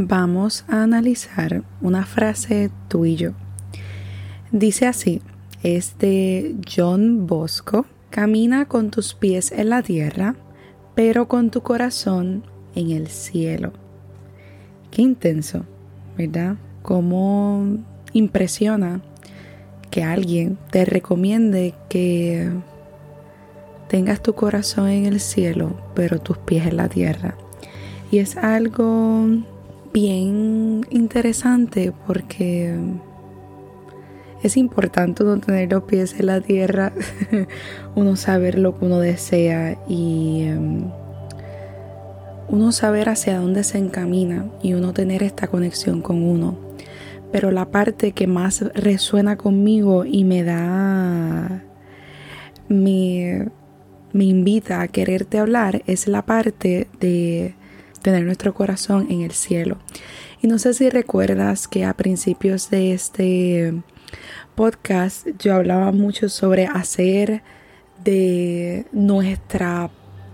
vamos a analizar una frase tuyo. Dice así, es de John Bosco, camina con tus pies en la tierra, pero con tu corazón en el cielo. Qué intenso, ¿verdad? Cómo impresiona que alguien te recomiende que tengas tu corazón en el cielo, pero tus pies en la tierra. Y es algo bien interesante porque es importante uno tener los pies en la tierra, uno saber lo que uno desea y em, uno saber hacia dónde se encamina y uno tener esta conexión con uno. Pero la parte que más resuena conmigo y me da, me, me invita a quererte hablar es la parte de tener nuestro corazón en el cielo. Y no sé si recuerdas que a principios de este podcast yo hablaba mucho sobre hacer de nuestra,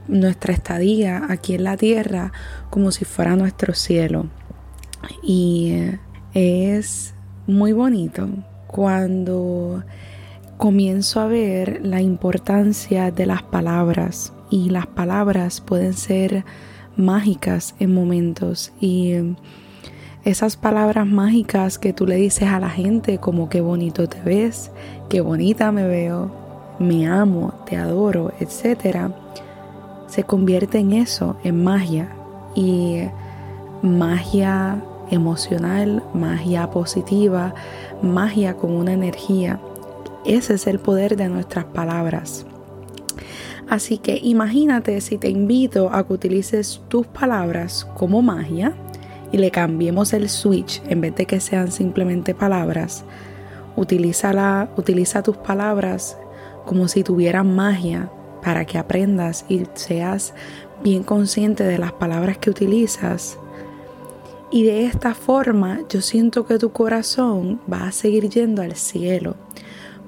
nuestra estadía aquí en la tierra como si fuera nuestro cielo. Y es muy bonito cuando comienzo a ver la importancia de las palabras y las palabras pueden ser mágicas en momentos y em, esas palabras mágicas que tú le dices a la gente como qué bonito te ves, qué bonita me veo, me amo, te adoro, etcétera, se convierte en eso, en magia y magia emocional, magia positiva, magia con una energía. Ese es el poder de nuestras palabras. Así que imagínate si te invito a que utilices tus palabras como magia y le cambiemos el switch en vez de que sean simplemente palabras. Utiliza, utiliza tus palabras como si tuvieran magia para que aprendas y seas bien consciente de las palabras que utilizas. Y de esta forma yo siento que tu corazón va a seguir yendo al cielo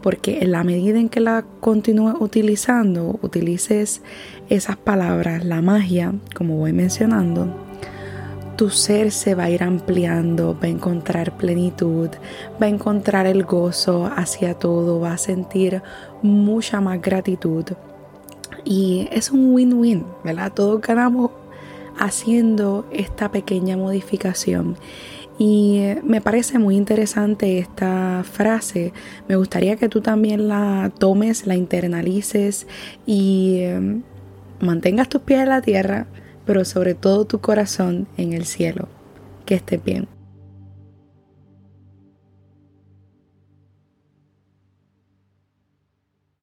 porque en la medida en que la continúes utilizando, utilices esas palabras, la magia, como voy mencionando, tu ser se va a ir ampliando, va a encontrar plenitud, va a encontrar el gozo hacia todo, va a sentir mucha más gratitud. Y es un win-win, ¿verdad? Todos ganamos haciendo esta pequeña modificación. Y me parece muy interesante esta frase. Me gustaría que tú también la tomes, la internalices y em, mantengas tus pies en la tierra, pero sobre todo tu corazón en el cielo. Que estés bien.